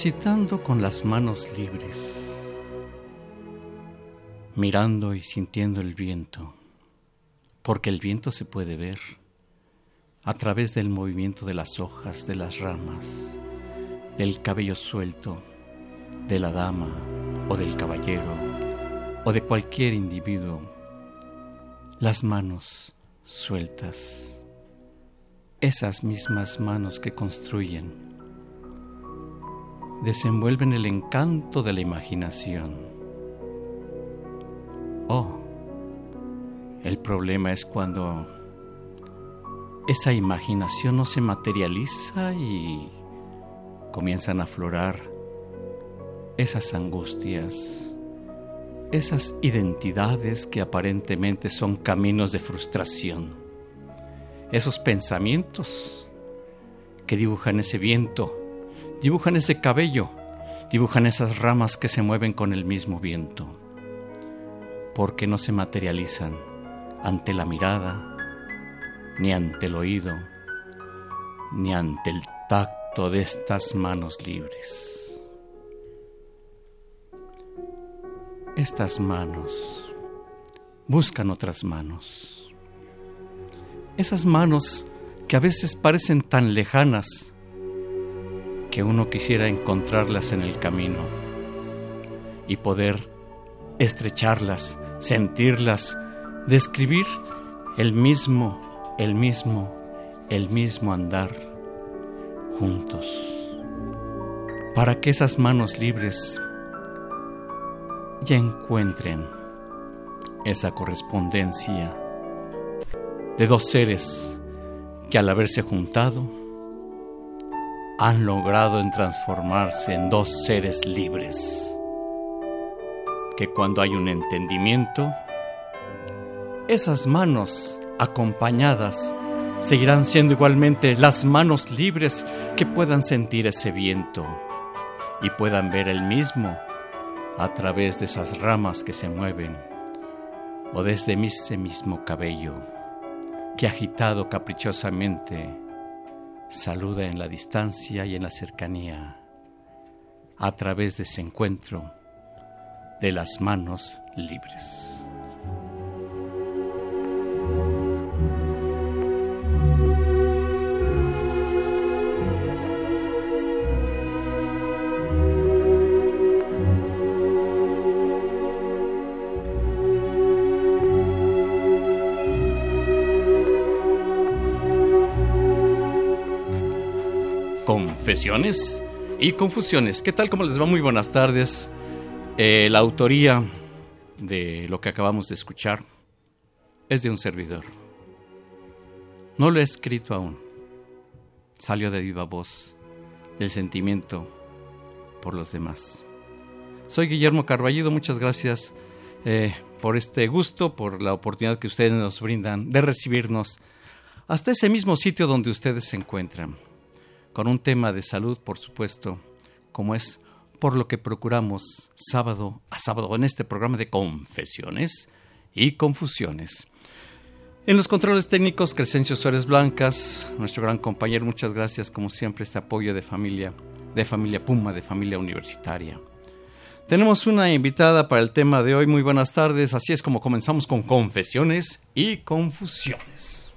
Transitando con las manos libres, mirando y sintiendo el viento, porque el viento se puede ver a través del movimiento de las hojas, de las ramas, del cabello suelto, de la dama o del caballero o de cualquier individuo, las manos sueltas, esas mismas manos que construyen desenvuelven el encanto de la imaginación. Oh, el problema es cuando esa imaginación no se materializa y comienzan a aflorar esas angustias, esas identidades que aparentemente son caminos de frustración, esos pensamientos que dibujan ese viento Dibujan ese cabello, dibujan esas ramas que se mueven con el mismo viento, porque no se materializan ante la mirada, ni ante el oído, ni ante el tacto de estas manos libres. Estas manos buscan otras manos. Esas manos que a veces parecen tan lejanas, que uno quisiera encontrarlas en el camino y poder estrecharlas, sentirlas, describir el mismo, el mismo, el mismo andar juntos, para que esas manos libres ya encuentren esa correspondencia de dos seres que al haberse juntado han logrado en transformarse en dos seres libres, que cuando hay un entendimiento, esas manos acompañadas seguirán siendo igualmente las manos libres que puedan sentir ese viento y puedan ver el mismo a través de esas ramas que se mueven o desde ese mismo cabello que agitado caprichosamente saluda en la distancia y en la cercanía a través de ese encuentro de las manos libres. Confesiones y confusiones. ¿Qué tal? ¿Cómo les va? Muy buenas tardes. Eh, la autoría de lo que acabamos de escuchar es de un servidor. No lo he escrito aún. Salió de viva voz del sentimiento por los demás. Soy Guillermo Carballido, muchas gracias eh, por este gusto, por la oportunidad que ustedes nos brindan de recibirnos hasta ese mismo sitio donde ustedes se encuentran, con un tema de salud, por supuesto, como es por lo que procuramos sábado a sábado en este programa de confesiones y confusiones. En los controles técnicos, Crescencio Suárez Blancas, nuestro gran compañero, muchas gracias como siempre este apoyo de familia, de familia Puma, de familia universitaria. Tenemos una invitada para el tema de hoy. Muy buenas tardes. Así es como comenzamos con confesiones y confusiones.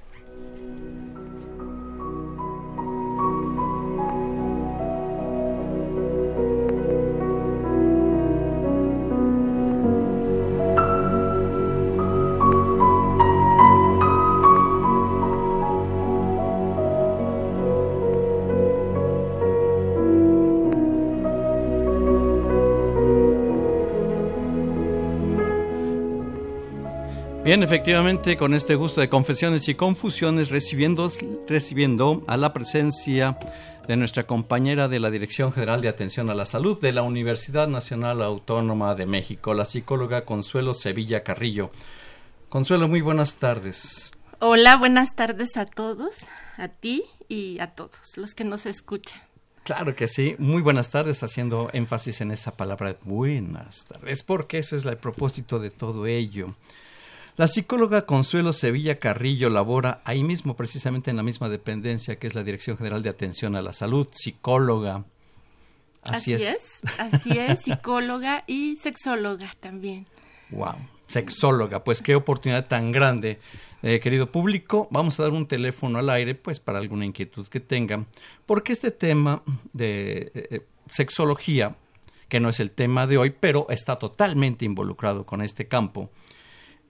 Bien, efectivamente, con este gusto de confesiones y confusiones, recibiendo, recibiendo a la presencia de nuestra compañera de la Dirección General de Atención a la Salud de la Universidad Nacional Autónoma de México, la psicóloga Consuelo Sevilla Carrillo. Consuelo, muy buenas tardes. Hola, buenas tardes a todos, a ti y a todos los que nos escuchan. Claro que sí, muy buenas tardes, haciendo énfasis en esa palabra buenas tardes, porque eso es el propósito de todo ello. La psicóloga Consuelo Sevilla Carrillo labora ahí mismo, precisamente en la misma dependencia que es la Dirección General de Atención a la Salud, psicóloga. Así, es. Así es, psicóloga y sexóloga también. Wow, sexóloga, pues qué oportunidad tan grande. Eh, querido público, vamos a dar un teléfono al aire, pues para alguna inquietud que tengan, porque este tema de eh, sexología, que no es el tema de hoy, pero está totalmente involucrado con este campo,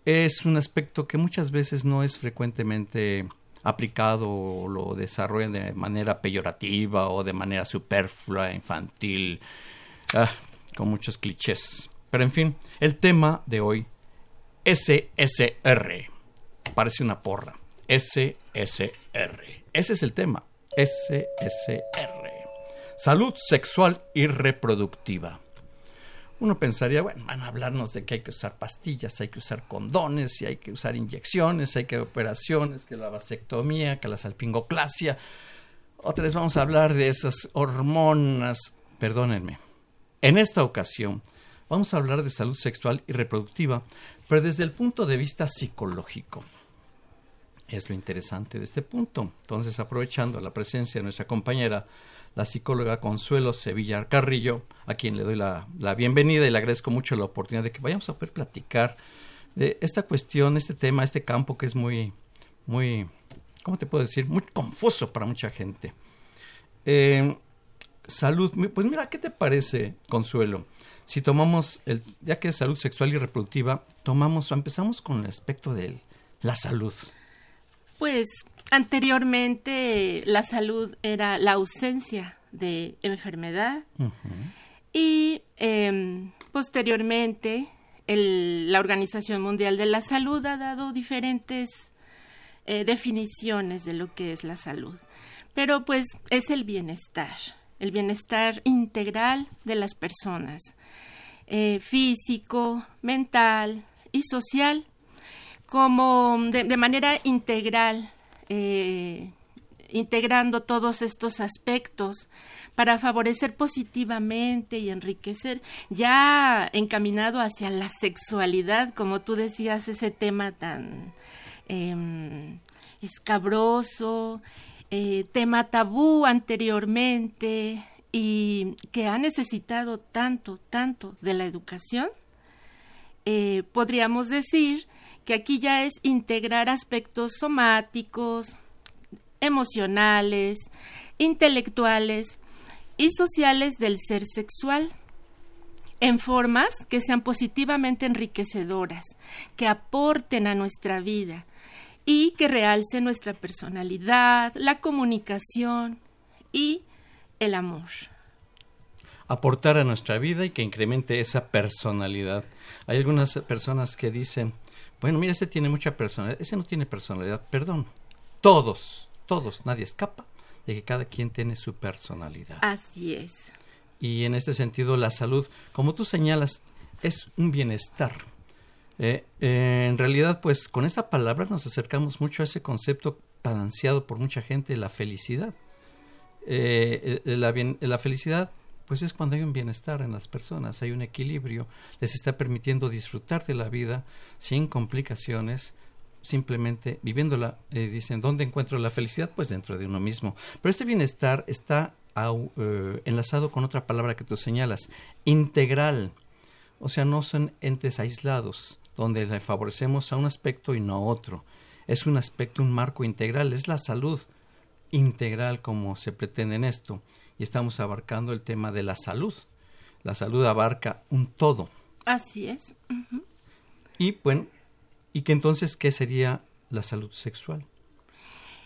es un aspecto que muchas veces no es frecuentemente aplicado o lo desarrollan de manera peyorativa o de manera superflua, infantil, ah, con muchos clichés. Pero en fin, el tema de hoy, SSR. Parece una porra. SSR. Ese es el tema. SSR. Salud sexual y reproductiva uno pensaría, bueno, van a hablarnos de que hay que usar pastillas, hay que usar condones, y hay que usar inyecciones, hay que operaciones, que la vasectomía, que la salpingoclasia. Otra vez vamos a hablar de esas hormonas. Perdónenme. En esta ocasión vamos a hablar de salud sexual y reproductiva, pero desde el punto de vista psicológico. Es lo interesante de este punto. Entonces, aprovechando la presencia de nuestra compañera la psicóloga Consuelo Sevilla Carrillo, a quien le doy la, bienvenida y le agradezco mucho la oportunidad de que vayamos a poder platicar de esta cuestión, este tema, este campo que es muy, muy, ¿cómo te puedo decir? Muy confuso para mucha gente. Eh, salud, pues mira, ¿qué te parece, Consuelo? Si tomamos, el, ya que es salud sexual y reproductiva, tomamos, empezamos con el aspecto de la salud. Pues Anteriormente la salud era la ausencia de enfermedad y em, posteriormente la Organización Mundial de la Salud ha dado diferentes eh, definiciones de lo que es la salud. Pero pues es el bienestar, el bienestar integral de las personas, eh, físico, mental y social, como de manera integral eh, integrando todos estos aspectos para favorecer positivamente y enriquecer, ya encaminado hacia la sexualidad, como tú decías, ese tema tan em, escabroso, eh, tema tabú anteriormente y que ha necesitado tanto, tanto de la educación, eh, podríamos decir que aquí ya es integrar aspectos somáticos, emocionales, intelectuales y sociales del ser sexual en formas que sean positivamente enriquecedoras, que aporten a nuestra vida y que realcen nuestra personalidad, la comunicación y el amor. Aportar a nuestra vida y que incremente esa personalidad. Hay algunas personas que dicen, bueno, mira, ese tiene mucha personalidad, ese no tiene personalidad, perdón. Todos, todos, nadie escapa de que cada quien tiene su personalidad. Así es. Y en este sentido, la salud, como tú señalas, es un bienestar. Eh, eh, en realidad, pues con esta palabra nos acercamos mucho a ese concepto tan ansiado por mucha gente, la felicidad. Eh, la, la felicidad pues es cuando hay un bienestar en las personas, hay un equilibrio, les está permitiendo disfrutar de la vida sin complicaciones, simplemente viviéndola. dicen, ¿dónde encuentro la felicidad? Pues dentro de uno mismo. Pero este bienestar está enlazado con otra palabra que tú señalas, integral. O sea, no son entes aislados donde le favorecemos a un aspecto y no a otro. Es un aspecto, un marco integral, es la salud integral como se pretende en esto. Y estamos abarcando el tema de la salud. La salud abarca un todo. Así es. Y bueno, ¿y que entonces qué sería la salud sexual?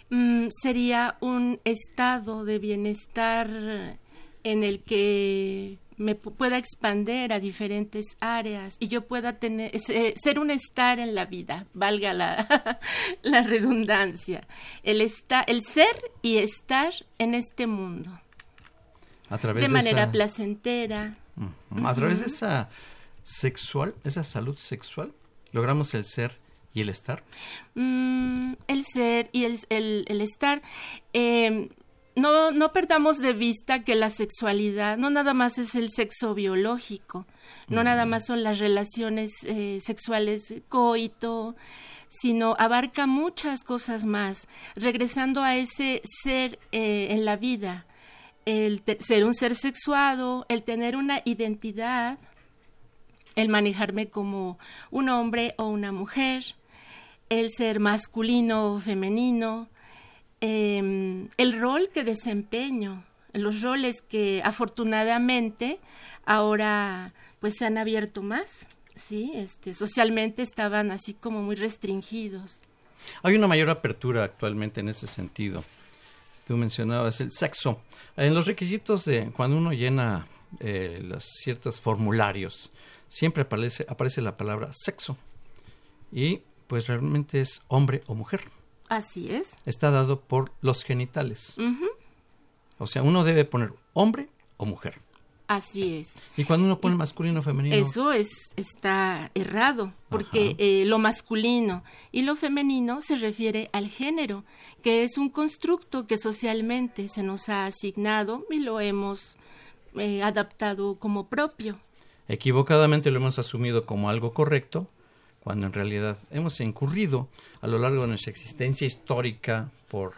Mm, sería un estado de bienestar en el que me pueda expander a diferentes áreas y yo pueda tener ser un estar en la vida, valga la, la redundancia, el estar, el ser y estar en este mundo. A través de, manera placentera. A través de esa sexual, esa salud sexual, logramos el ser y el estar. Mm, el ser y el, el, estar. Eh, no, no perdamos de vista que la sexualidad no nada más es el sexo biológico, no nada más son las relaciones eh, sexuales coito, sino abarca muchas cosas más, regresando a ese ser eh, en la vida, el ser un ser sexuado, el tener una identidad, el manejarme como un hombre o una mujer, el ser masculino o femenino, Em, el rol que desempeño, los roles que afortunadamente ahora pues se han abierto más, sí, este, socialmente estaban así como muy restringidos. Hay una mayor apertura actualmente en ese sentido. Tú mencionabas el sexo. En los requisitos de cuando uno llena eh, los ciertos formularios, siempre aparece, aparece la palabra sexo. Y pues realmente es hombre o mujer. Así es. Está dado por los genitales. O sea, uno debe poner hombre o mujer. Así es. Y cuando uno pone masculino o femenino. Eso es está errado, porque eh, lo masculino y lo femenino se refiere al género, que es un constructo que socialmente se nos ha asignado y lo hemos eh, adaptado como propio. Equivocadamente lo hemos asumido como algo correcto, cuando en realidad hemos incurrido a lo largo de nuestra existencia histórica por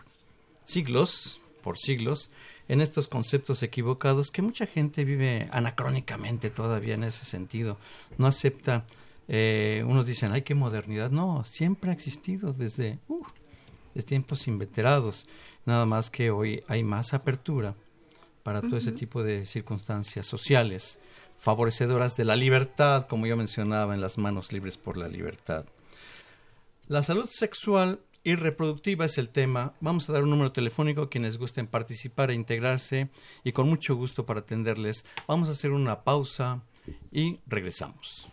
siglos, por siglos, en estos conceptos equivocados que mucha gente vive anacrónicamente todavía en ese sentido. No acepta, eh, unos dicen, ay, qué modernidad. No, siempre ha existido desde, uh, desde tiempos inveterados. Nada más que hoy hay más apertura para todo ese tipo de circunstancias sociales favorecedoras de la libertad, como yo mencionaba en las manos libres por la libertad. La salud sexual y reproductiva es el tema. Vamos a dar un número telefónico a quienes gusten participar e integrarse y con mucho gusto para atenderles. Vamos a hacer una pausa y regresamos.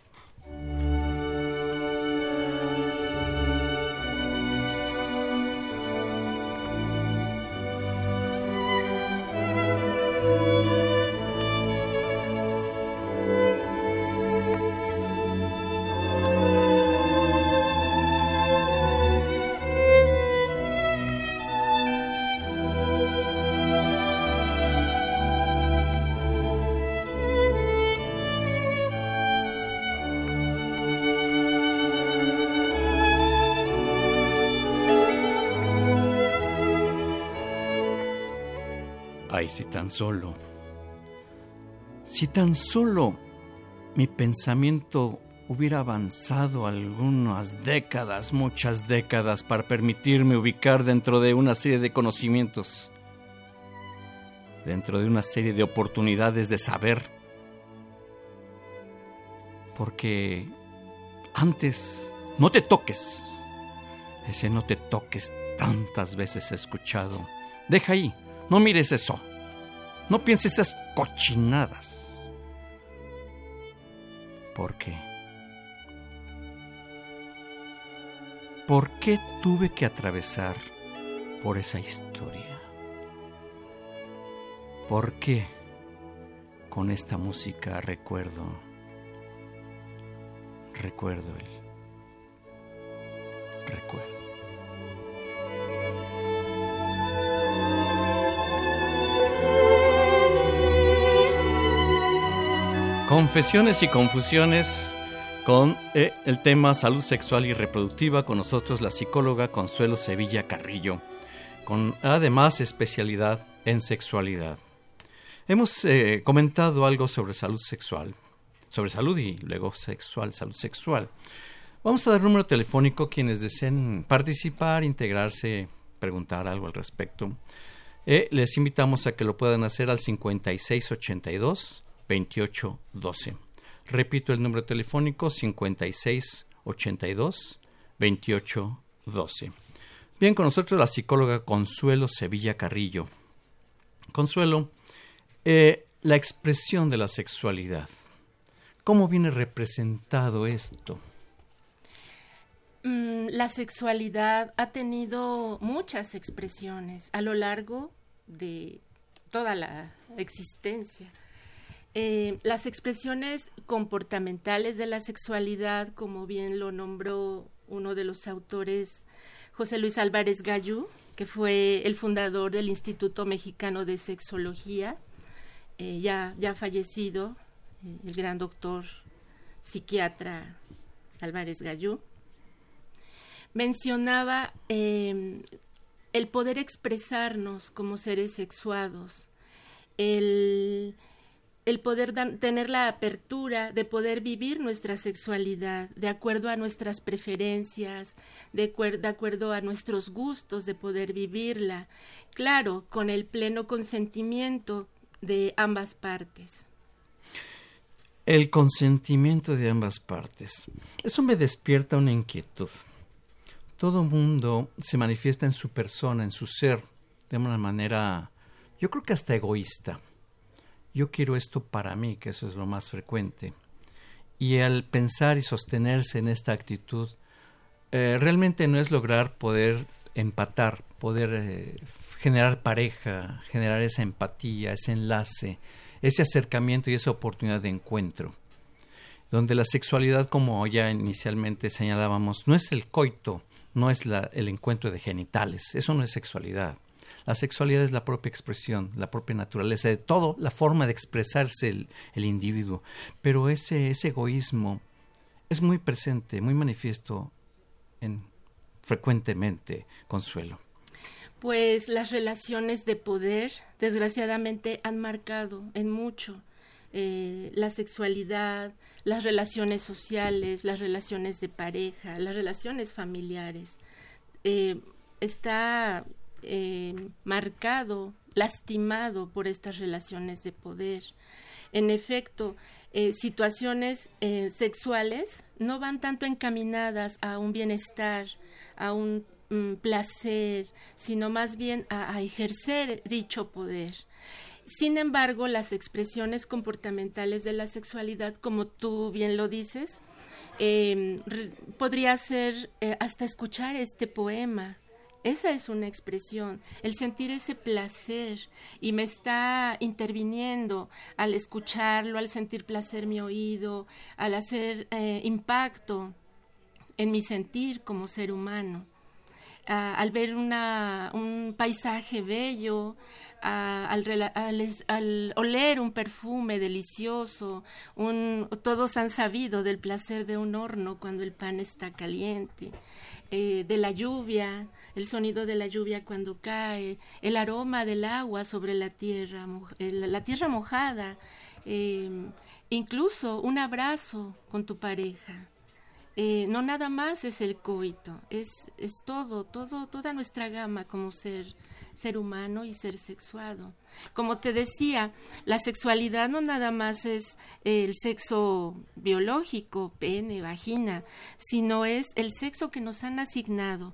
Solo, si tan solo mi pensamiento hubiera avanzado algunas décadas, muchas décadas, para permitirme ubicar dentro de una serie de conocimientos, dentro de una serie de oportunidades de saber, porque antes no te toques, ese no te toques tantas veces escuchado, deja ahí, no mires eso. No pienses esas cochinadas. ¿Por qué? ¿Por qué tuve que atravesar por esa historia? ¿Por qué con esta música recuerdo, recuerdo el recuerdo. Confesiones y confusiones con eh, el tema salud sexual y reproductiva con nosotros la psicóloga Consuelo Sevilla Carrillo, con además especialidad en sexualidad. Hemos eh, comentado algo sobre salud sexual, sobre salud y luego sexual, salud sexual. Vamos a dar número telefónico quienes deseen participar, integrarse, preguntar algo al respecto. Eh, les invitamos a que lo puedan hacer al 5682 2812. Repito el número telefónico 5682 2812. Bien, con nosotros la psicóloga Consuelo Sevilla Carrillo. Consuelo, eh, la expresión de la sexualidad. ¿Cómo viene representado esto? Mm, la sexualidad ha tenido muchas expresiones a lo largo de toda la existencia. Eh, las expresiones comportamentales de la sexualidad, como bien lo nombró uno de los autores, José Luis Álvarez Gallú, que fue el fundador del Instituto Mexicano de Sexología, eh, ya, ya fallecido, eh, el gran doctor psiquiatra Álvarez Gallú, mencionaba el poder expresarnos como seres sexuados, el el poder tener la apertura de poder vivir nuestra sexualidad de acuerdo a nuestras preferencias, de, acuerdo a nuestros gustos, de poder vivirla, claro, con el pleno consentimiento de ambas partes. El consentimiento de ambas partes. Eso me despierta una inquietud. Todo mundo se manifiesta en su persona, en su ser, de una manera, yo creo que hasta egoísta yo quiero esto para mí, que eso es lo más frecuente. Y al pensar y sostenerse en esta actitud, eh, realmente no es lograr poder empatar, poder eh, generar pareja, generar esa empatía, ese enlace, ese acercamiento y esa oportunidad de encuentro. Donde la sexualidad, como ya inicialmente señalábamos, no es el coito, no es el encuentro de genitales, eso no es sexualidad. La sexualidad es la propia expresión, la propia naturaleza de todo, la forma de expresarse el, individuo. Pero ese, ese egoísmo es muy presente, muy manifiesto en, frecuentemente, Consuelo. Pues las relaciones de poder, desgraciadamente, han marcado en mucho eh, la sexualidad, las relaciones sociales, las relaciones de pareja, las relaciones familiares. Eh, está eh, marcado, lastimado por estas relaciones de poder. En efecto, eh, situaciones eh, sexuales no van tanto encaminadas a un bienestar, a un mm, placer, sino más bien a, ejercer dicho poder. Sin embargo, las expresiones comportamentales de la sexualidad, como tú bien lo dices, podría ser hasta escuchar este poema, esa es una expresión, el sentir ese placer y me está interviniendo al escucharlo, al sentir placer mi oído, al hacer eh, impacto en mi sentir como ser humano. al ver un paisaje bello, al, oler un perfume delicioso, todos han sabido del placer de un horno cuando el pan está caliente. Eh, de la lluvia, el sonido de la lluvia cuando cae, el aroma del agua sobre la tierra, la tierra mojada, em, incluso un abrazo con tu pareja. Eh, no nada más es el coito, es, es todo, todo, toda nuestra gama como ser ser humano y ser sexuado. Como te decía, la sexualidad no nada más es el sexo biológico, pene, vagina, sino es el sexo que nos han asignado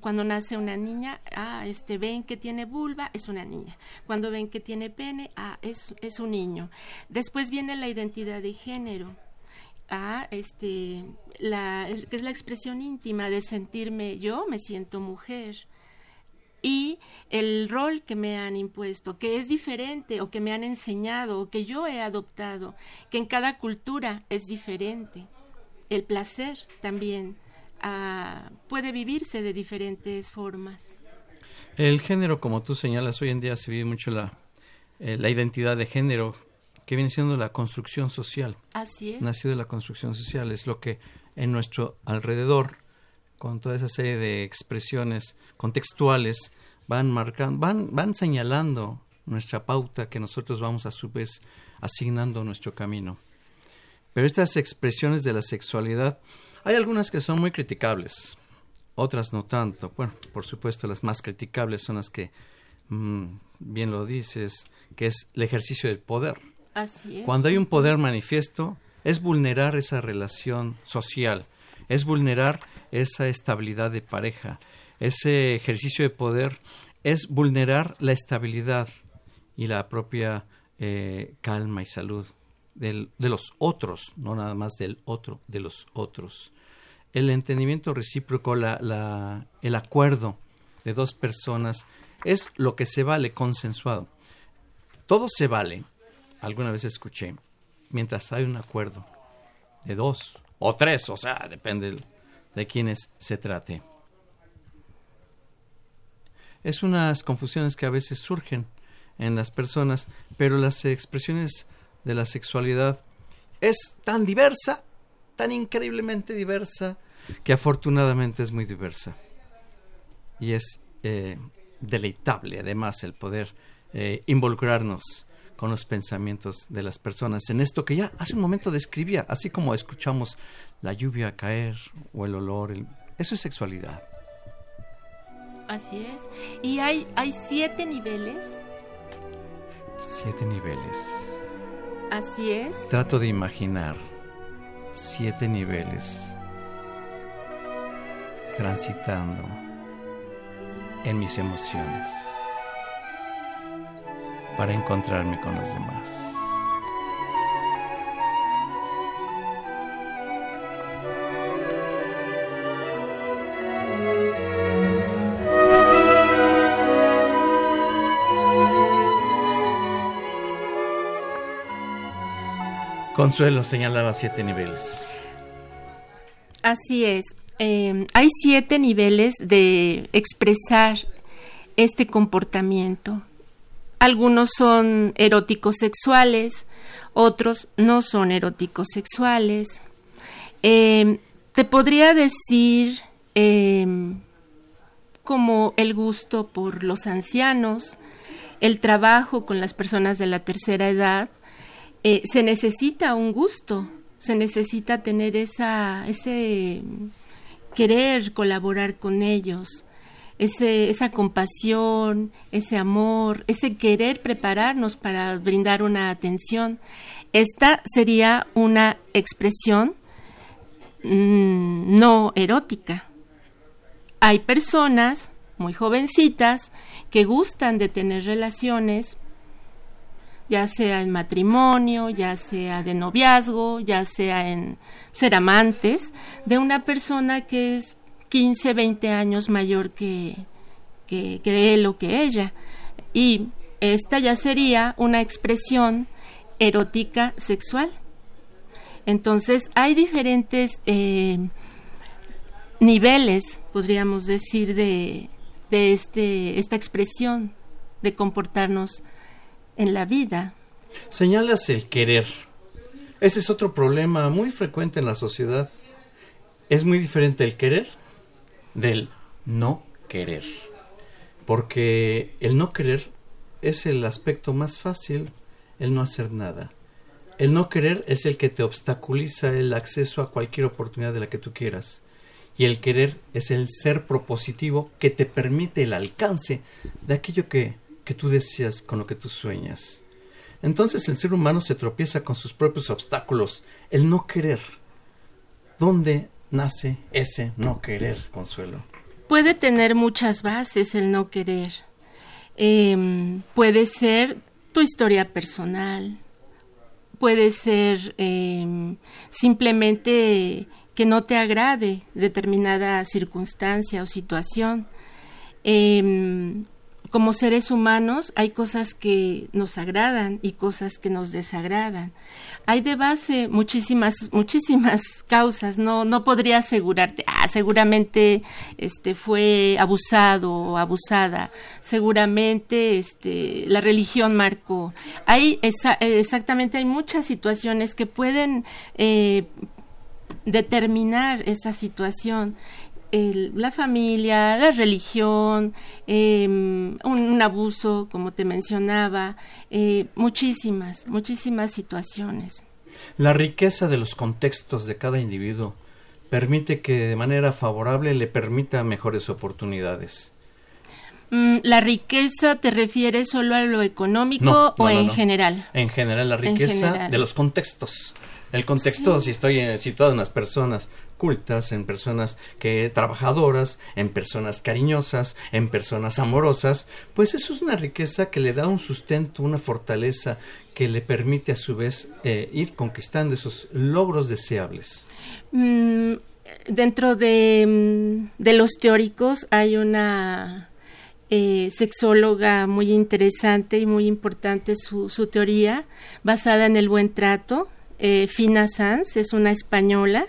cuando nace una niña, ah, este, ven que tiene vulva, es una niña. Cuando ven que tiene pene, ah, es, es un niño. Después viene la identidad de género. Ah, este, la, que es la expresión íntima de sentirme yo, me siento mujer y el rol que me han impuesto, que es diferente o que me han enseñado o que yo he adoptado, que en cada cultura es diferente. El placer también puede vivirse de diferentes formas. El género, como tú señalas, hoy en día se vive mucho la, eh, la identidad de género, que viene siendo la construcción social. Así es. Nació de la construcción social, es lo que en nuestro alrededor, con toda esa serie de expresiones contextuales, van marcando, van, van señalando nuestra pauta que nosotros vamos a su vez asignando nuestro camino. Pero estas expresiones de la sexualidad, hay algunas que son muy criticables, otras no tanto. Bueno, por supuesto, las más criticables son las que, mm, bien lo dices, que es el ejercicio del poder. Cuando hay un poder manifiesto, es vulnerar esa relación social, es vulnerar esa estabilidad de pareja, ese ejercicio de poder es vulnerar la estabilidad y la propia eh, calma y salud de los otros, no nada más del otro, de los otros. El entendimiento recíproco, la, el acuerdo de dos personas es lo que se vale consensuado. Todo se vale, alguna vez escuché, mientras hay un acuerdo de dos o tres, o sea, depende de quienes se trate. Es unas confusiones que a veces surgen en las personas, pero las expresiones de la sexualidad es tan diversa, tan increíblemente diversa, que afortunadamente es muy diversa. Y es eh, deleitable además el poder eh, involucrarnos con los pensamientos de las personas en esto que ya hace un momento describía, así como escuchamos la lluvia caer o el olor, eso es sexualidad. Así es. Y hay, hay siete niveles. Siete niveles. Así es. Trato de imaginar siete niveles transitando en mis emociones para encontrarme con los demás. Consuelo señalaba siete niveles. Así es. Em, hay siete niveles de expresar este comportamiento. Algunos son eróticos sexuales, otros no son eróticos sexuales. Em, te podría decir em, como el gusto por los ancianos, el trabajo con las personas de la tercera edad, eh, se necesita un gusto, se necesita tener esa, ese querer colaborar con ellos, esa compasión, ese amor, ese querer prepararnos para brindar una atención. Esta sería una expresión mm, no erótica. Hay personas muy jovencitas que gustan de tener relaciones ya sea en matrimonio, ya sea de noviazgo, ya sea en ser amantes, de una persona que es 15, 20 años mayor que, que, él o que ella. Y esta ya sería una expresión erótica sexual. Entonces hay diferentes eh, niveles, podríamos decir, de, de este, esta expresión de comportarnos en la vida. Señalas el querer. Ese es otro problema muy frecuente en la sociedad. Es muy diferente el querer del no querer. Porque el no querer es el aspecto más fácil, el no hacer nada. El no querer es el que te obstaculiza el acceso a cualquier oportunidad de la que tú quieras. Y el querer es el ser propositivo que te permite el alcance de aquello que que tú deseas, con lo que tú sueñas. Entonces el ser humano se tropieza con sus propios obstáculos, el no querer. ¿Dónde nace ese no querer, Consuelo? Puede tener muchas bases el no querer. Em, puede ser tu historia personal, puede ser em, simplemente que no te agrade determinada circunstancia o situación. Eh, como seres humanos hay cosas que nos agradan y cosas que nos desagradan. Hay de base muchísimas, muchísimas causas. No, no podría asegurarte, ah, seguramente este fue abusado o abusada. Seguramente este la religión marcó. Hay exactamente hay muchas situaciones que pueden eh, determinar esa situación la familia, la religión, em, un, abuso, como te mencionaba, eh, muchísimas, muchísimas situaciones. La riqueza de los contextos de cada individuo permite que de manera favorable le permita mejores oportunidades. Mm, ¿La riqueza te refieres solo a lo económico o en general? En general, la riqueza de los contextos. El contexto, si estoy eh, situado en las personas cultas, en personas que trabajadoras, en personas cariñosas, en personas amorosas, pues eso es una riqueza que le da un sustento, una fortaleza que le permite a su vez eh, ir conquistando esos logros deseables. Mm, dentro de, mm, de, los teóricos hay una eh, sexóloga muy interesante y muy importante su, su teoría basada en el buen trato. Eh, Fina Sanz es una española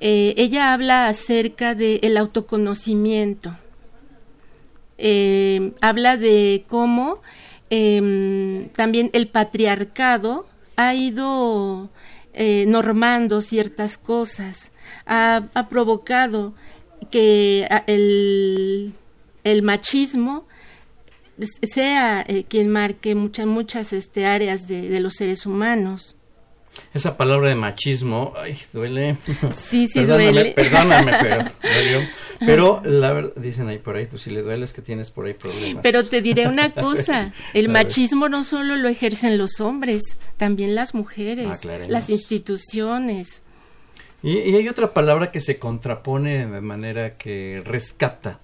eh, ella habla acerca del autoconocimiento. Eh, habla de cómo em, también el patriarcado ha ido normando ciertas cosas, ha, provocado que el, machismo sea quien marque muchas muchas este, áreas de los seres humanos. Esa palabra de machismo, ay, duele. Sí, sí duele. Perdóname, pero Pero la verdad, dicen ahí por ahí, pues si le duele es que tienes por ahí problemas. Pero te diré una cosa, el machismo no solo lo ejercen los hombres, también las mujeres, las instituciones. Y, y, hay otra palabra que se contrapone de manera que rescata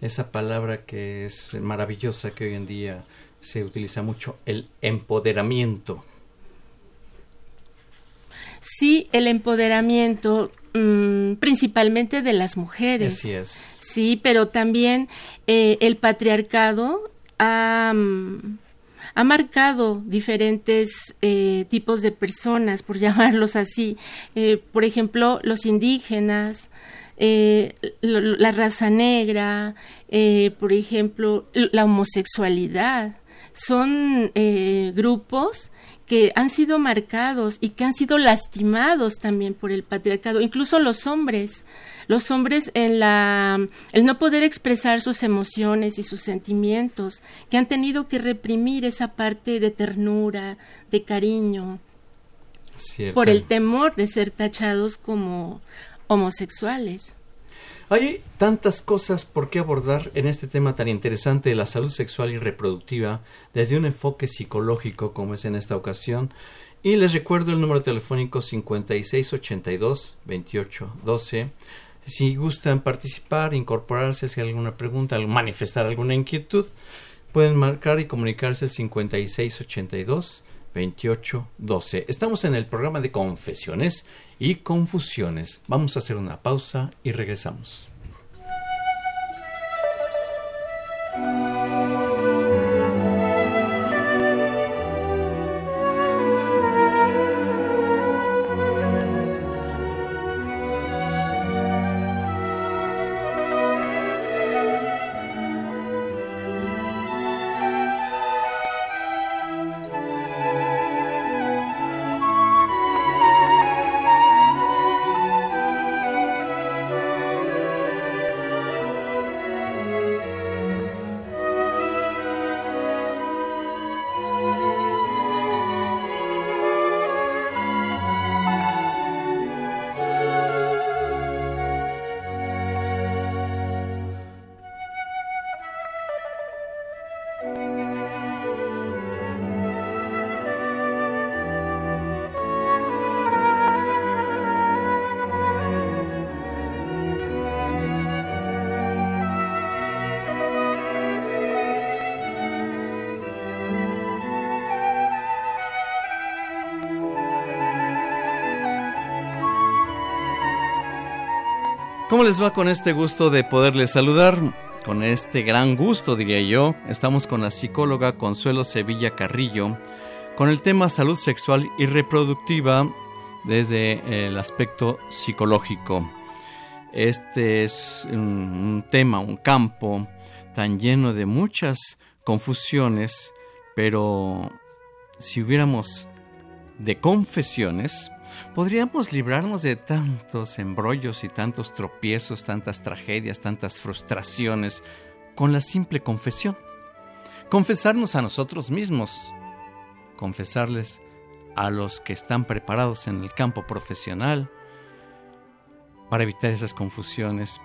esa palabra que es maravillosa que hoy en día se utiliza mucho, el empoderamiento. Sí, el empoderamiento mm, principalmente de las mujeres. Así es. Sí, pero también eh, el patriarcado ha, mm, ha marcado diferentes eh, tipos de personas, por llamarlos así. Eh, por ejemplo, los indígenas, la raza negra, por ejemplo, la homosexualidad. Son grupos que han sido marcados y que han sido lastimados también por el patriarcado, incluso los hombres, los hombres en la el no poder expresar sus emociones y sus sentimientos, que han tenido que reprimir esa parte de ternura, de cariño, por el temor de ser tachados como homosexuales. Hay tantas cosas por qué abordar en este tema tan interesante de la salud sexual y reproductiva desde un enfoque psicológico como es en esta ocasión. Y les recuerdo el número telefónico 5682-2812. Si gustan participar, incorporarse, hacer alguna pregunta, manifestar alguna inquietud, pueden marcar y comunicarse 5682 2812. Estamos en el programa de confesiones y confusiones. Vamos a hacer una pausa y regresamos. ¿Cómo les va con este gusto de poderles saludar? con este gran gusto, diría yo. Estamos con la psicóloga Consuelo Sevilla Carrillo con el tema salud sexual y reproductiva desde el aspecto psicológico. Este es un, tema, un campo tan lleno de muchas confusiones, pero si hubiéramos de confesiones, podríamos librarnos de tantos embrollos y tantos tropiezos, tantas tragedias, tantas frustraciones con la simple confesión. Confesarnos a nosotros mismos, confesarles a los que están preparados en el campo profesional para evitar esas confusiones.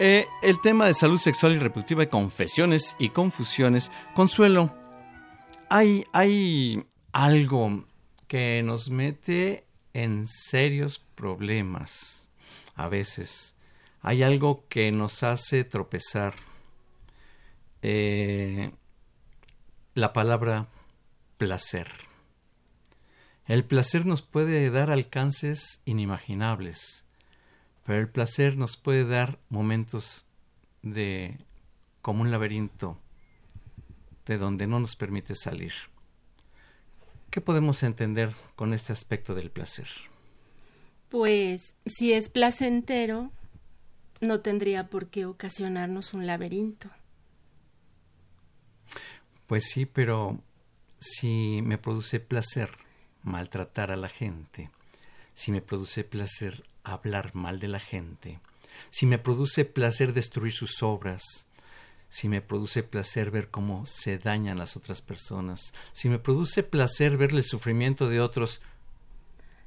Eh, el tema de salud sexual y reproductiva de confesiones y confusiones. Consuelo, hay, hay algo que nos mete en serios problemas a veces. Hay algo que nos hace tropezar. Eh, la palabra placer. El placer nos puede dar alcances inimaginables, pero el placer nos puede dar momentos de como un laberinto de donde no nos permite salir. ¿Qué podemos entender con este aspecto del placer? Pues si es placentero, no tendría por qué ocasionarnos un laberinto. Pues sí, pero si me produce placer maltratar a la gente, si me produce placer hablar mal de la gente, si me produce placer destruir sus obras, si me produce placer ver cómo se dañan las otras personas, si me produce placer ver el sufrimiento de otros,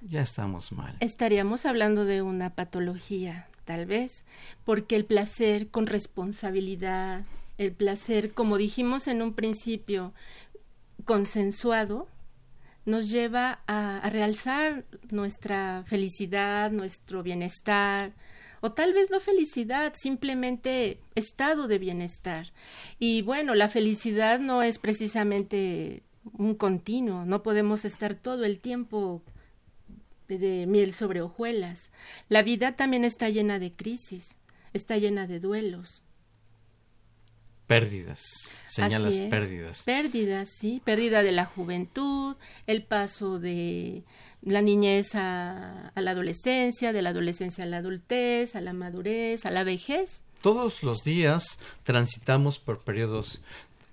ya estamos mal. Estaríamos hablando de una patología, tal vez, porque el placer con responsabilidad, el placer, como dijimos en un principio, consensuado, nos lleva a, a realzar nuestra felicidad, nuestro bienestar, o tal vez no felicidad, simplemente estado de bienestar. Y bueno, la felicidad no es precisamente un continuo, no podemos estar todo el tiempo de, miel sobre hojuelas. La vida también está llena de crisis, está llena de duelos. Pérdidas, señalas pérdidas. Pérdidas, sí, pérdida de la juventud, el paso de la niñez a, la adolescencia, de la adolescencia a la adultez, a la madurez, a la vejez. Todos los días transitamos por periodos,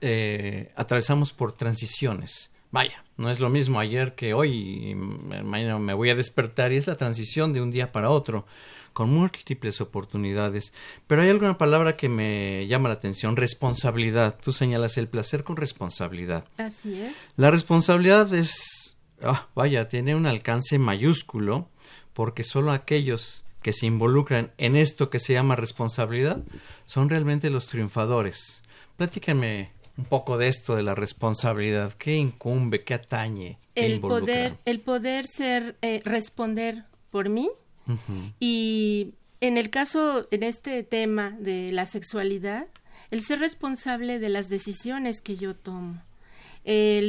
eh, atravesamos por transiciones. Vaya, no es lo mismo ayer que hoy, mañana me voy a despertar y es la transición de un día para otro, con múltiples oportunidades. Pero hay alguna palabra que me llama la atención, responsabilidad. Tú señalas el placer con responsabilidad. Así es. La responsabilidad es Ah, vaya, tiene un alcance mayúsculo porque solo aquellos que se involucran en esto que se llama responsabilidad son realmente los triunfadores. Platícame un poco de esto de la responsabilidad, qué incumbe, qué atañe. el poder, el poder ser, eh, responder por mí y en el caso, en este tema de la sexualidad, el ser responsable de las decisiones que yo tomo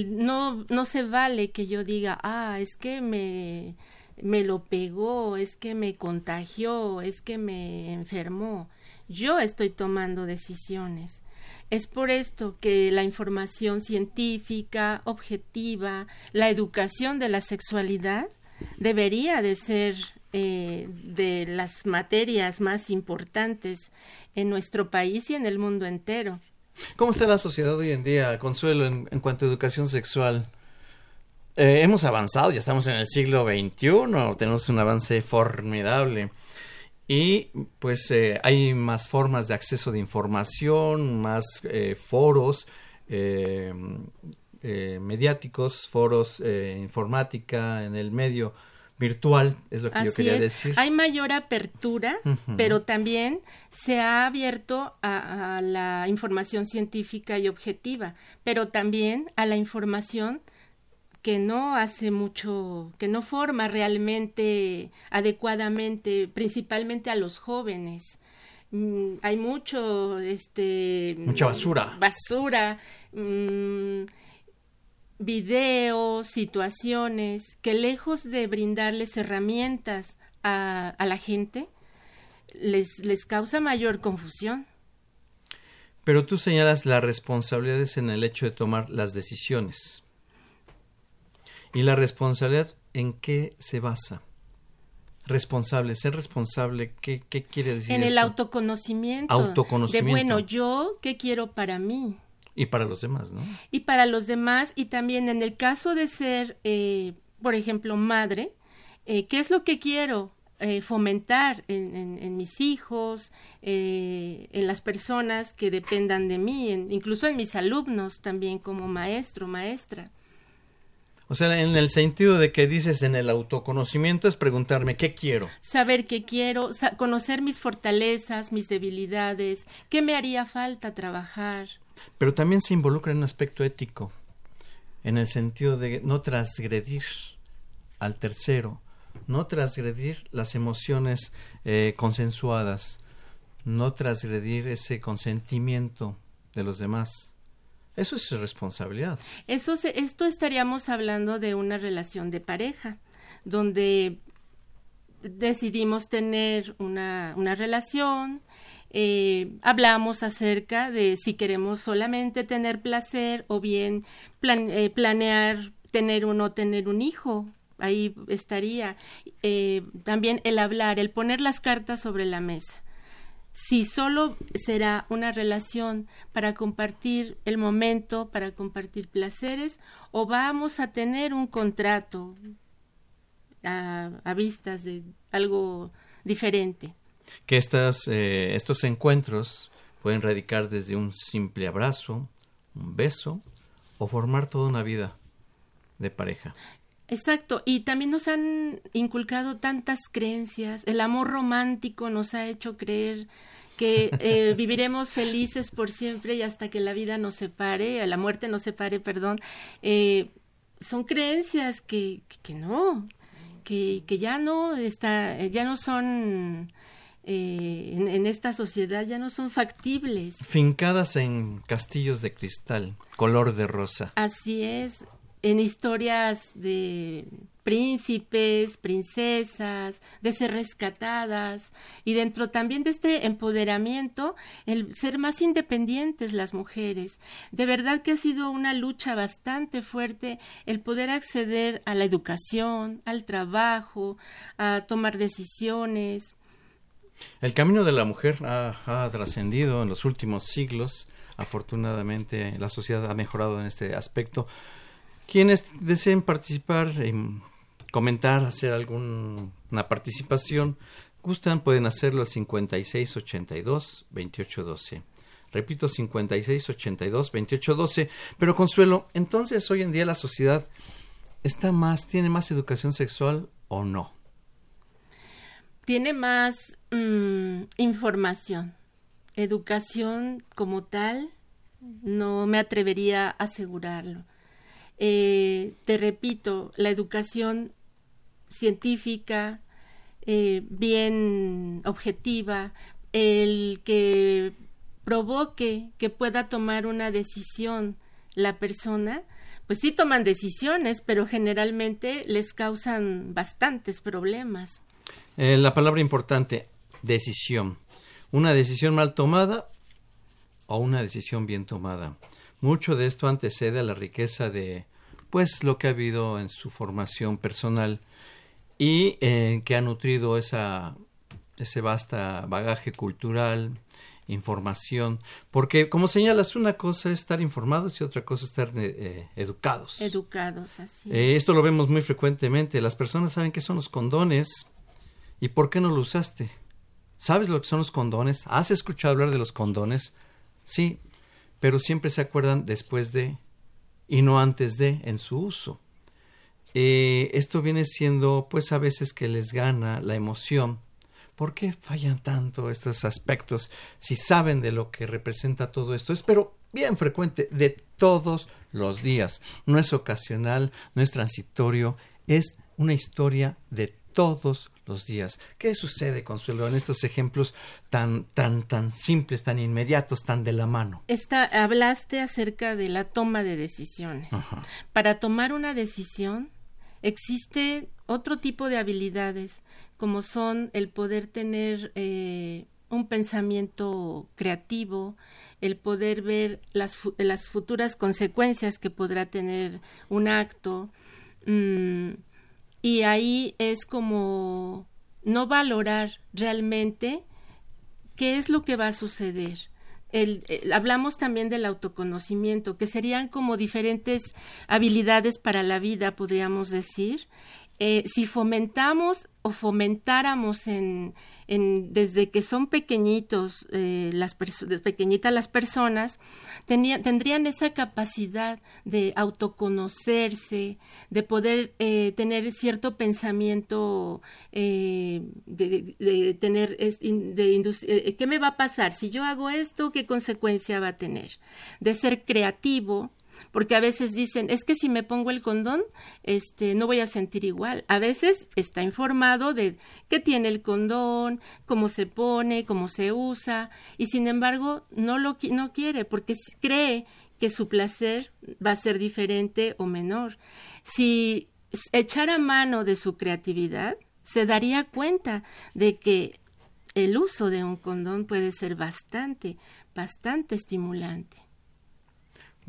no, no se vale que yo diga, ah, es que me, me lo pegó, es que me contagió, es que me enfermó. Yo estoy tomando decisiones. Es por esto que la información científica, objetiva, la educación de la sexualidad debería de ser eh, de las materias más importantes en nuestro país y en el mundo entero. ¿Cómo está la sociedad hoy en día, Consuelo, en, cuanto a educación sexual? Eh, hemos avanzado, ya estamos en el siglo XXI, tenemos un avance formidable. Y pues eh, hay más formas de acceso de información, más eh, foros mediáticos, foros informática en el medio virtual, es lo que yo quería decir. Hay mayor apertura, pero también se ha abierto a, la información científica y objetiva, pero también a la información que no hace mucho, que no forma realmente adecuadamente, principalmente a los jóvenes. Mm, hay mucho, este... Mucha basura. Basura. Mm, videos, situaciones que lejos de brindarles herramientas a, la gente, les, les causa mayor confusión. Pero tú señalas las responsabilidades en el hecho de tomar las decisiones. ¿Y la responsabilidad en qué se basa? Responsable, ser responsable, ¿qué, quiere decir? En el autoconocimiento. Autoconocimiento. De bueno, yo, ¿qué quiero para mí? Y para los demás, ¿no? Y para los demás, y también en el caso de ser, eh, por ejemplo, madre, eh, ¿qué es lo que quiero? Eh, fomentar en, mis hijos, eh, en las personas que dependan de mí, incluso en mis alumnos también como maestro, maestra. O sea, en el sentido de que dices en el autoconocimiento es preguntarme qué quiero. Saber qué quiero, conocer mis fortalezas, mis debilidades, qué me haría falta trabajar. Pero también se involucra en un aspecto ético, en el sentido de no transgredir al tercero, no transgredir las emociones eh, consensuadas, no transgredir ese consentimiento de los demás. Eso es responsabilidad. Eso esto estaríamos hablando de una relación de pareja, donde decidimos tener una, una relación, eh, hablamos acerca de si queremos solamente tener placer o bien eh, planear tener o no tener un hijo ahí estaría. Eh, también el hablar, el poner las cartas sobre la mesa. Si solo será una relación para compartir el momento, para compartir placeres, o vamos a tener un contrato a, vistas de algo diferente. Que estas, eh, estos encuentros pueden radicar desde un simple abrazo, un beso, o formar toda una vida de pareja. Exacto, y también nos han inculcado tantas creencias, el amor romántico nos ha hecho creer que eh, viviremos felices por siempre y hasta que la vida nos separe, la muerte nos separe, perdón, eh, son creencias que, que, no, que, que, ya no está, ya no son eh, en, en, esta sociedad ya no son factibles. Fincadas en castillos de cristal, color de rosa. Así es en historias de príncipes, princesas, de ser rescatadas y dentro también de este empoderamiento, el ser más independientes las mujeres. De verdad que ha sido una lucha bastante fuerte el poder acceder a la educación, al trabajo, a tomar decisiones. El camino de la mujer ha, ha trascendido en los últimos siglos. Afortunadamente la sociedad ha mejorado en este aspecto. Quienes deseen participar, comentar, hacer alguna participación, gustan, pueden hacerlo al 5682-2812. Repito, 5682-2812. Pero Consuelo, entonces hoy en día la sociedad está más, tiene más educación sexual o no? Tiene más mm, información. Educación como tal, no me atrevería a asegurarlo. Eh, te repito, la educación científica, eh, bien objetiva, el que provoque que pueda tomar una decisión la persona, pues sí toman decisiones, pero generalmente les causan bastantes problemas. Eh, la palabra importante, decisión. Una decisión mal tomada o una decisión bien tomada. Mucho de esto antecede a la riqueza de pues lo que ha habido en su formación personal y eh, que ha nutrido esa, ese vasta bagaje cultural, información, porque como señalas, una cosa es estar informados y otra cosa es estar eh, educados. Educados, así. Eh, esto lo vemos muy frecuentemente. Las personas saben qué son los condones y por qué no lo usaste. ¿Sabes lo que son los condones? ¿Has escuchado hablar de los condones? Sí, pero siempre se acuerdan después de y no antes de en su uso. Eh, esto viene siendo pues a veces que les gana la emoción. ¿Por qué fallan tanto estos aspectos si saben de lo que representa todo esto? Es pero bien frecuente de todos los días. No es ocasional, no es transitorio, es una historia de todos los días. ¿Qué sucede, Consuelo, en estos ejemplos tan, tan, tan simples, tan inmediatos, tan de la mano? Esta, hablaste acerca de la toma de decisiones. Para tomar una decisión existe otro tipo de habilidades, como son el poder tener eh, un pensamiento creativo, el poder ver las, las futuras consecuencias que podrá tener un acto. Mm, y ahí es como no valorar realmente qué es lo que va a suceder. hablamos también del autoconocimiento, que serían como diferentes habilidades para la vida, podríamos decir, eh, si fomentamos o fomentáramos en, desde que son pequeñitos eh, las pequeñitas las personas tendrían esa capacidad de autoconocerse de poder eh, tener cierto pensamiento de, de, tener de qué me va a pasar si yo hago esto qué consecuencia va a tener de ser creativo porque a veces dicen, es que si me pongo el condón, este, no voy a sentir igual. A veces está informado de qué tiene el condón, cómo se pone, cómo se usa, y sin embargo no lo no quiere porque cree que su placer va a ser diferente o menor. Si echara mano de su creatividad, se daría cuenta de que el uso de un condón puede ser bastante, bastante estimulante.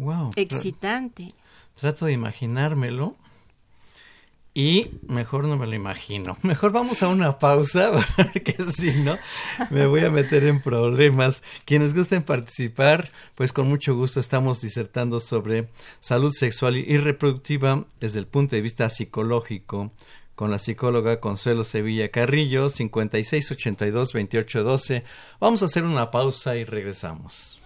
Wow. Excitante. Trato de imaginármelo y mejor no me lo imagino. Mejor vamos a una pausa, porque si no, me voy a meter en problemas. Quienes gusten participar, pues con mucho gusto estamos disertando sobre salud sexual y reproductiva desde el punto de vista psicológico con la psicóloga Consuelo Sevilla Carrillo, 5682-2812. Vamos a hacer una pausa y regresamos.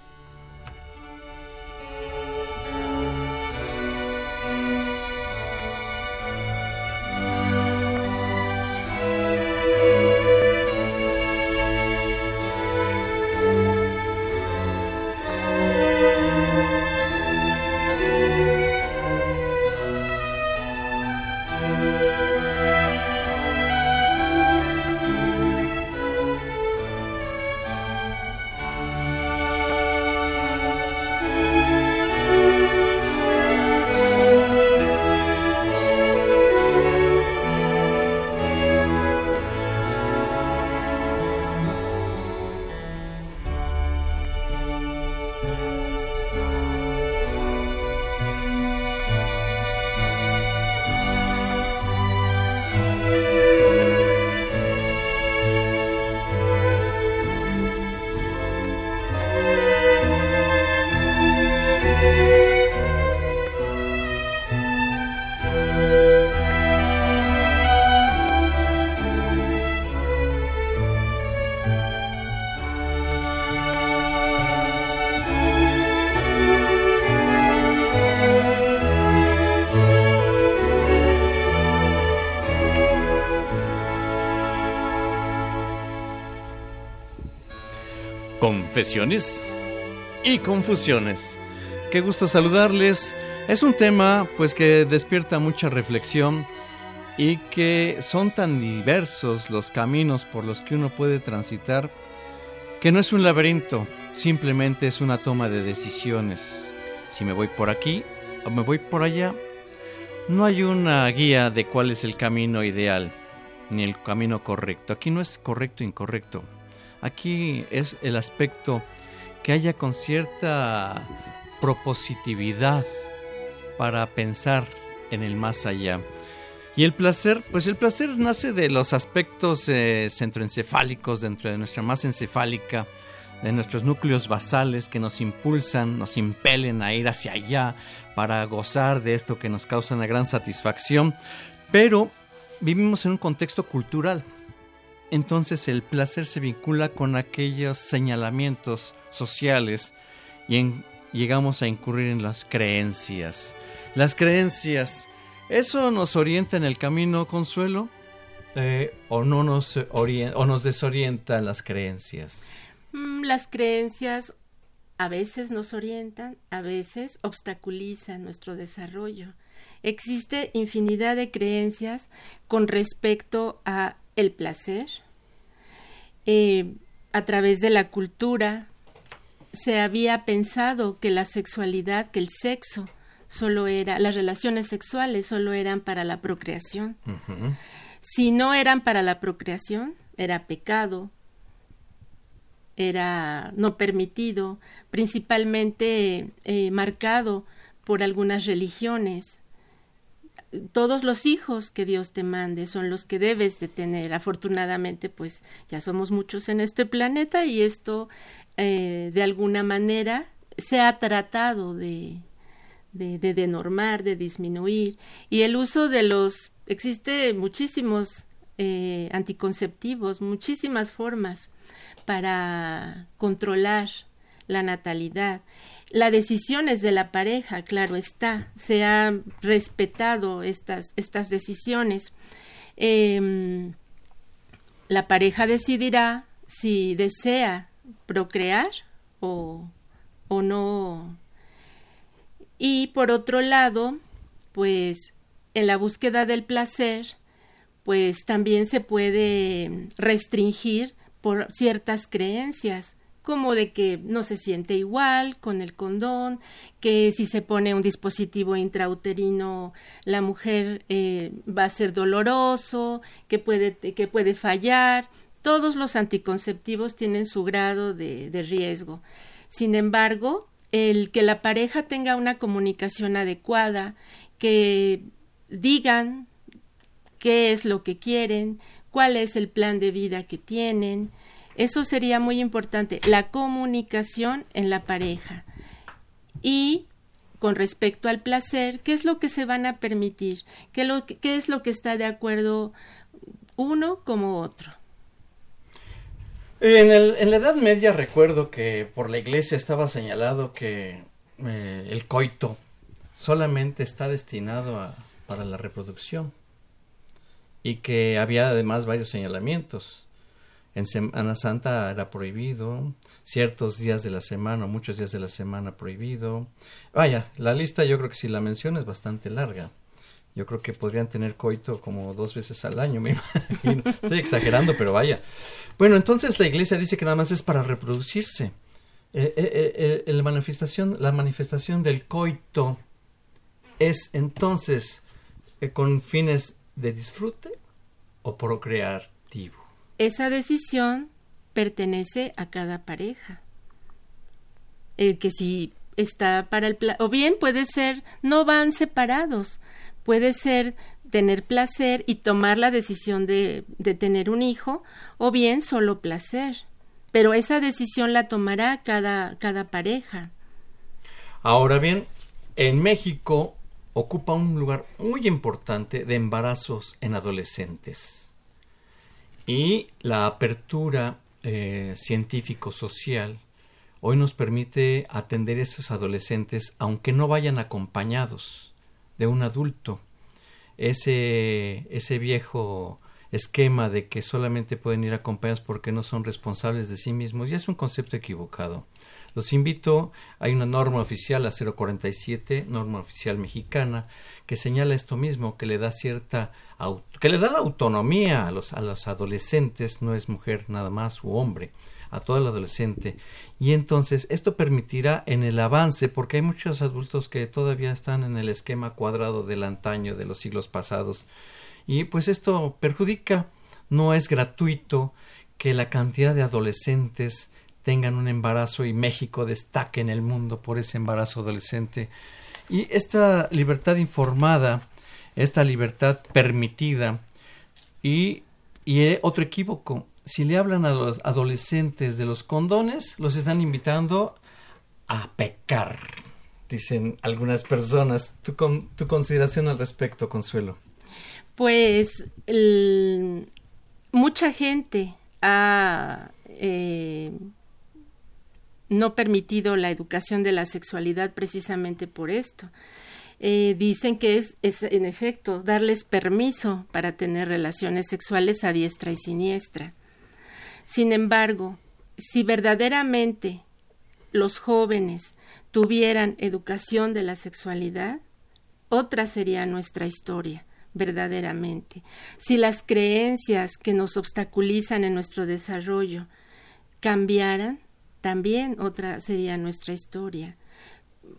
Confesiones y confusiones. Qué gusto saludarles. Es un tema pues que despierta mucha reflexión y que son tan diversos los caminos por los que uno puede transitar que no es un laberinto, simplemente es una toma de decisiones. Si me voy por aquí o me voy por allá, no hay una guía de cuál es el camino ideal ni el camino correcto. Aquí no es correcto o incorrecto. Aquí es el aspecto que haya con cierta propositividad para pensar en el más allá. Y el placer, pues el placer nace de los aspectos eh, centroencefálicos dentro de nuestra masa encefálica, de nuestros núcleos basales que nos impulsan, nos impelen a ir hacia allá para gozar de esto que nos causa una gran satisfacción. Pero vivimos en un contexto cultural entonces el placer se vincula con aquellos señalamientos sociales y llegamos a incurrir en las creencias. Las creencias, ¿eso nos orienta en el camino, Consuelo? Eh, ¿O no nos, o nos desorientan las creencias? Mm, las creencias a veces nos orientan, a veces obstaculizan nuestro desarrollo. Existe infinidad de creencias con respecto a el placer. Eh, a través de la cultura se había pensado que la sexualidad, que el sexo solo era, las relaciones sexuales solo eran para la procreación. Si no eran para la procreación, era pecado. era no permitido, principalmente eh, marcado por algunas religiones. Todos los hijos que Dios te mande son los que debes de tener. Afortunadamente, pues ya somos muchos en este planeta y esto eh, de alguna manera se ha tratado de, de, de, de disminuir. Y el uso de los, existe muchísimos eh, anticonceptivos, muchísimas formas para controlar la natalidad. La decisión es de la pareja, claro está, se ha respetado estas, estas decisiones. Em, la pareja decidirá si desea procrear o, o no. Y por otro lado, pues en la búsqueda del placer, pues también se puede restringir por ciertas creencias como de que no se siente igual con el condón, que si se pone un dispositivo intrauterino la mujer eh, va a ser doloroso, que puede, que puede fallar. Todos los anticonceptivos tienen su grado de, de riesgo. Sin embargo, el que la pareja tenga una comunicación adecuada, que digan qué es lo que quieren, cuál es el plan de vida que tienen. Eso sería muy importante, la comunicación en la pareja. Y con respecto al placer, ¿qué es lo que se van a permitir? ¿Qué, lo, qué es lo que está de acuerdo uno como otro? En, el, en, la Edad Media recuerdo que por la iglesia estaba señalado que eh, el coito solamente está destinado a, para la reproducción y que había además varios señalamientos. En Semana Santa era prohibido, ciertos días de la semana, muchos días de la semana prohibido. Vaya, la lista yo creo que si la menciono es bastante larga. Yo creo que podrían tener coito como dos veces al año, me imagino. Estoy exagerando, pero vaya. Bueno, entonces la iglesia dice que nada más es para reproducirse. Eh, eh, eh, la manifestación del coito es entonces con fines de disfrute o procreativo. Esa decisión pertenece a cada pareja. El que si está para el o bien puede ser no van separados, puede ser tener placer y tomar la decisión de, de tener un hijo o bien solo placer. Pero esa decisión la tomará cada, cada pareja. Ahora bien, en México ocupa un lugar muy importante de embarazos en adolescentes. Y la apertura eh, científico-social hoy nos permite atender a esos adolescentes aunque no vayan acompañados de un adulto. Ese, ese viejo esquema de que solamente pueden ir acompañados porque no son responsables de sí mismos ya es un concepto equivocado. Los invito, hay una norma oficial, la 047, norma oficial mexicana, que señala esto mismo, que le da cierta, que le da la autonomía a los, a los adolescentes, no es mujer nada más u hombre, a todo el adolescente. Y entonces esto permitirá en el avance, porque hay muchos adultos que todavía están en el esquema cuadrado del antaño de los siglos pasados. Y pues esto perjudica, no es gratuito que la cantidad de adolescentes tengan un embarazo y México destaque en el mundo por ese embarazo adolescente. Y esta libertad informada, esta libertad permitida y, y eh, otro equívoco, si le hablan a los adolescentes de los condones, los están invitando a pecar, dicen algunas personas. ¿Tu, con, tu consideración al respecto, Consuelo? Pues el, mucha gente ha eh, no permitido la educación de la sexualidad precisamente por esto. Eh, dicen que es, es, en efecto, darles permiso para tener relaciones sexuales a diestra y siniestra. Sin embargo, si verdaderamente los jóvenes tuvieran educación de la sexualidad, otra sería nuestra historia, verdaderamente. Si las creencias que nos obstaculizan en nuestro desarrollo cambiaran, también otra sería nuestra historia.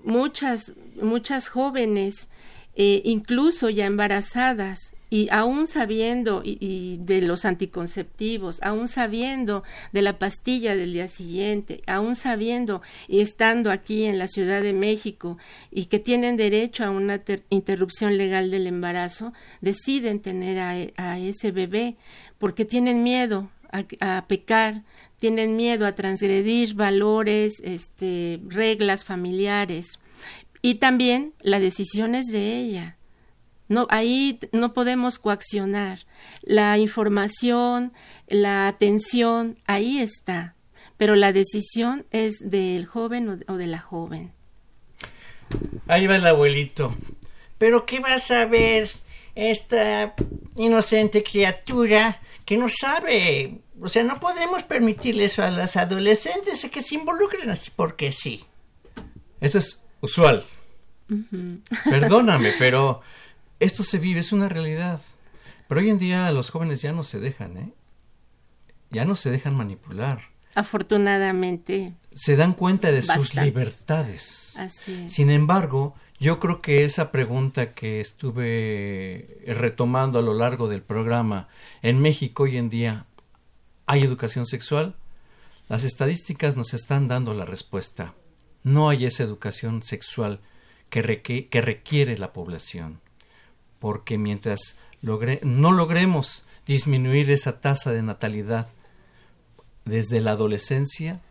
Muchas, muchas jóvenes, eh, incluso ya embarazadas, y aún sabiendo y, de los anticonceptivos, aún sabiendo de la pastilla del día siguiente, aún sabiendo y estando aquí en la Ciudad de México y que tienen derecho a una interrupción legal del embarazo, deciden tener a, ese bebé porque tienen miedo a, pecar, tienen miedo a transgredir valores, este, reglas familiares y también la decisión es de ella no, ahí no podemos coaccionar. La información, la atención, ahí está. Pero la decisión es del joven o de la joven. Ahí va el abuelito. Pero ¿qué va a saber esta inocente criatura que no sabe? O sea, no podemos permitirle eso a las adolescentes que se involucren así porque sí. Esto es usual. Perdóname, pero esto se vive, es una realidad. Pero hoy en día los jóvenes ya no se dejan, ¿eh? Ya no se dejan manipular. Afortunadamente. Se dan cuenta de sus libertades. Así Sin embargo, yo creo que esa pregunta que estuve retomando a lo largo del programa, en México hoy en día, ¿hay educación sexual? Las estadísticas nos están dando la respuesta. No hay esa educación sexual que, requiere la población porque mientras no logremos disminuir esa tasa de natalidad desde la adolescencia,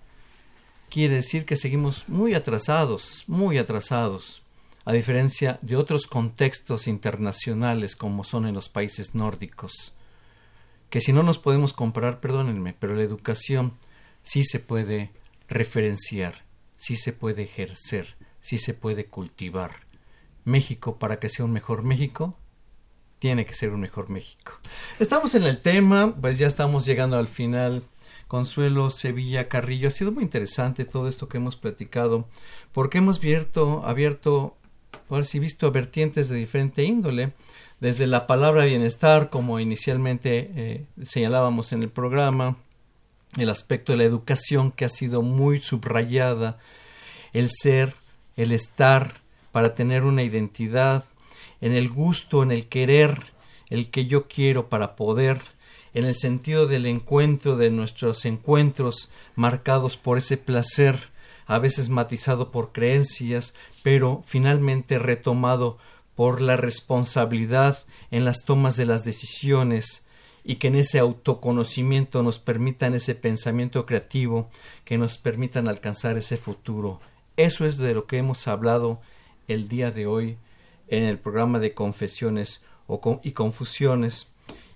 quiere decir que seguimos muy atrasados, muy atrasados, a diferencia de otros contextos internacionales como son en los países nórdicos, que si no nos podemos comparar, perdónenme, pero la educación sí se puede referenciar, sí se puede ejercer, sí se puede cultivar. México para que sea un mejor México tiene que ser un mejor México. Estamos en el tema, pues ya estamos llegando al final. Consuelo Sevilla Carrillo, ha sido muy interesante todo esto que hemos platicado, porque hemos abierto, abierto, ahora sí visto vertientes de diferente índole, desde la palabra bienestar, como inicialmente eh, señalábamos en el programa, el aspecto de la educación que ha sido muy subrayada, el ser, el estar, para tener una identidad, en el gusto, en el querer, el que yo quiero para poder, en el sentido del encuentro, de nuestros encuentros marcados por ese placer, a veces matizado por creencias, pero finalmente retomado por la responsabilidad en las tomas de las decisiones y que en ese autoconocimiento nos permitan ese pensamiento creativo, que nos permitan alcanzar ese futuro. Eso es de lo que hemos hablado el día de hoy en el programa de confesiones y confusiones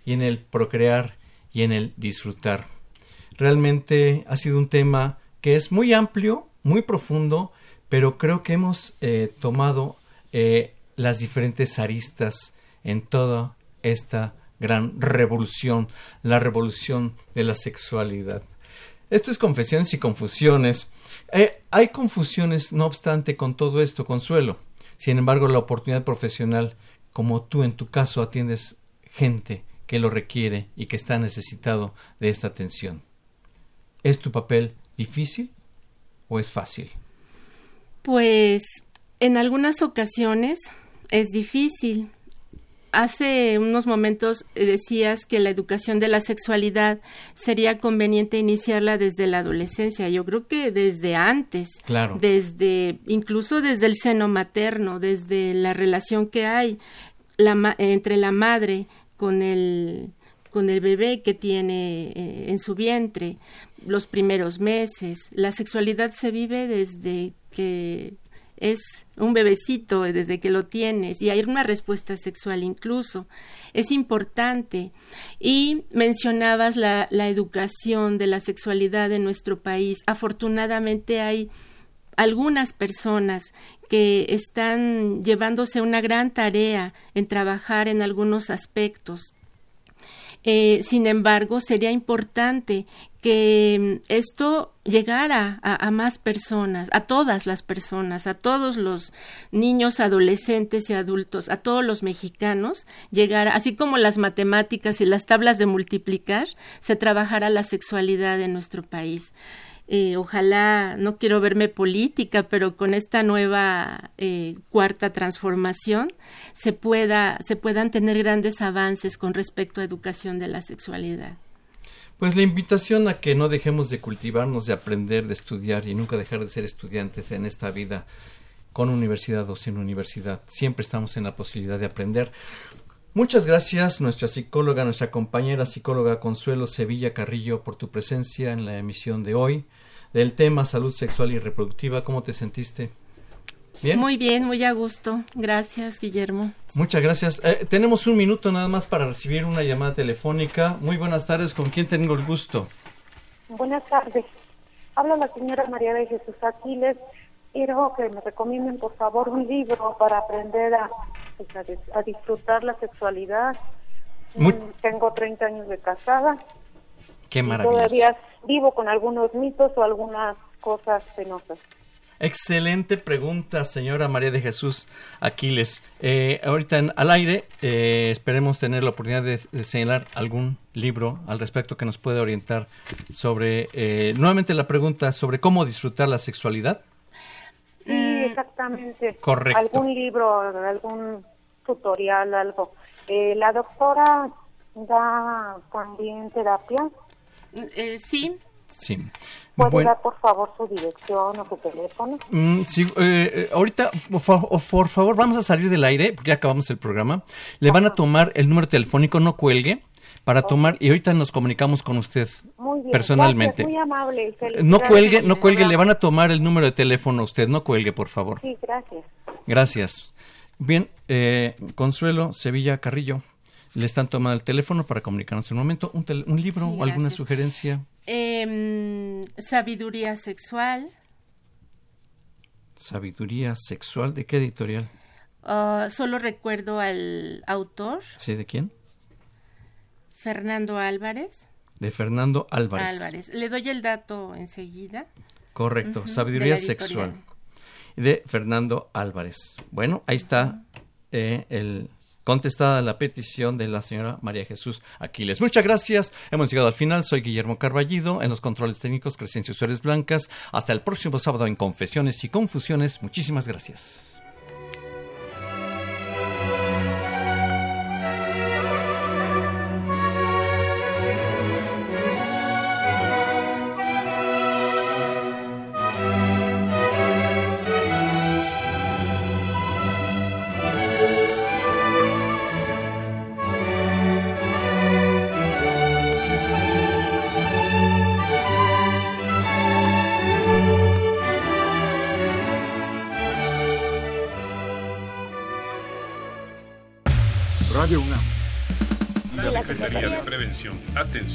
y en el procrear y en el disfrutar. Realmente ha sido un tema que es muy amplio, muy profundo, pero creo que hemos eh, tomado eh, las diferentes aristas en toda esta gran revolución, la revolución de la sexualidad. Esto es confesiones y confusiones. Eh, hay confusiones, no obstante, con todo esto, Consuelo. Sin embargo, la oportunidad profesional, como tú en tu caso atiendes gente que lo requiere y que está necesitado de esta atención. ¿Es tu papel difícil o es fácil? Pues en algunas ocasiones es difícil, hace unos momentos eh, decías que la educación de la sexualidad sería conveniente iniciarla desde la adolescencia. Yo creo que desde antes, claro. desde incluso desde el seno materno, desde la relación que hay la, entre la madre con el con el bebé que tiene eh, en su vientre, los primeros meses. La sexualidad se vive desde que es un bebecito desde que lo tienes y hay una respuesta sexual incluso. Es importante. Y mencionabas la, la educación de la sexualidad en nuestro país. Afortunadamente hay algunas personas que están llevándose una gran tarea en trabajar en algunos aspectos. Eh, sin embargo, sería importante que esto llegara a, más personas, a todas las personas, a todos los niños, adolescentes y adultos, a todos los mexicanos, llegara, así como las matemáticas y las tablas de multiplicar, se trabajara la sexualidad en nuestro país. Eh, ojalá, no quiero verme política, pero con esta nueva eh, cuarta transformación se, pueda, se puedan tener grandes avances con respecto a educación de la sexualidad. Pues la invitación a que no dejemos de cultivarnos, de aprender, de estudiar y nunca dejar de ser estudiantes en esta vida, con universidad o sin universidad. Siempre estamos en la posibilidad de aprender. Muchas gracias, nuestra psicóloga, nuestra compañera psicóloga Consuelo Sevilla Carrillo, por tu presencia en la emisión de hoy del tema salud sexual y reproductiva. ¿Cómo te sentiste? Muy bien, muy a gusto. Gracias, Guillermo. Muchas gracias. Eh, tenemos un minuto nada más para recibir una llamada telefónica. Muy buenas tardes. ¿Con quién tengo el gusto? Buenas tardes. Habla la señora María de Jesús Aquiles. Quiero que me recomienden, por favor, un libro para aprender a, pues, a, disfrutar la sexualidad. Mm, tengo 30 años de casada. Qué maravilla. Todavía vivo con algunos mitos o algunas cosas penosas. Excelente pregunta, señora María de Jesús Aquiles. Eh, ahorita en, al aire eh, esperemos tener la oportunidad de, señalar algún libro al respecto que nos pueda orientar sobre, eh, nuevamente la pregunta sobre cómo disfrutar la sexualidad. Sí, mm, exactamente. Correcto. Algún libro, algún tutorial, algo. la doctora da también terapia. sí. Sí. ¿Puede dar, por favor, su dirección o su teléfono? Mm, sí, eh, eh, ahorita, por, favor, vamos a salir del aire, porque ya acabamos el programa. Le van a tomar el número telefónico, no cuelgue, para tomar, y ahorita nos comunicamos con usted muy bien, personalmente. muy amable. No cuelgue, no cuelgue, le van a tomar el número de teléfono a usted, no cuelgue, por favor. Sí, gracias. Gracias. Bien, eh, Consuelo Sevilla Carrillo, le están tomando el teléfono para comunicarnos en un momento. ¿Un, un libro o alguna sugerencia? Em, sabiduría sexual. Sabiduría sexual, ¿de qué editorial? Ah, solo recuerdo al autor. ¿Sí, de quién? Fernando Álvarez. De Fernando Álvarez. Álvarez. Le doy el dato enseguida. Correcto, Sabiduría Sexual. De Fernando Álvarez. Bueno, ahí está eh, el contestada la petición de la señora María Jesús Aquiles. Muchas gracias. Hemos llegado al final. Soy Guillermo Carballido en los controles técnicos Crescencia Suárez Blancas. Hasta el próximo sábado en Confesiones y Confusiones. Muchísimas gracias.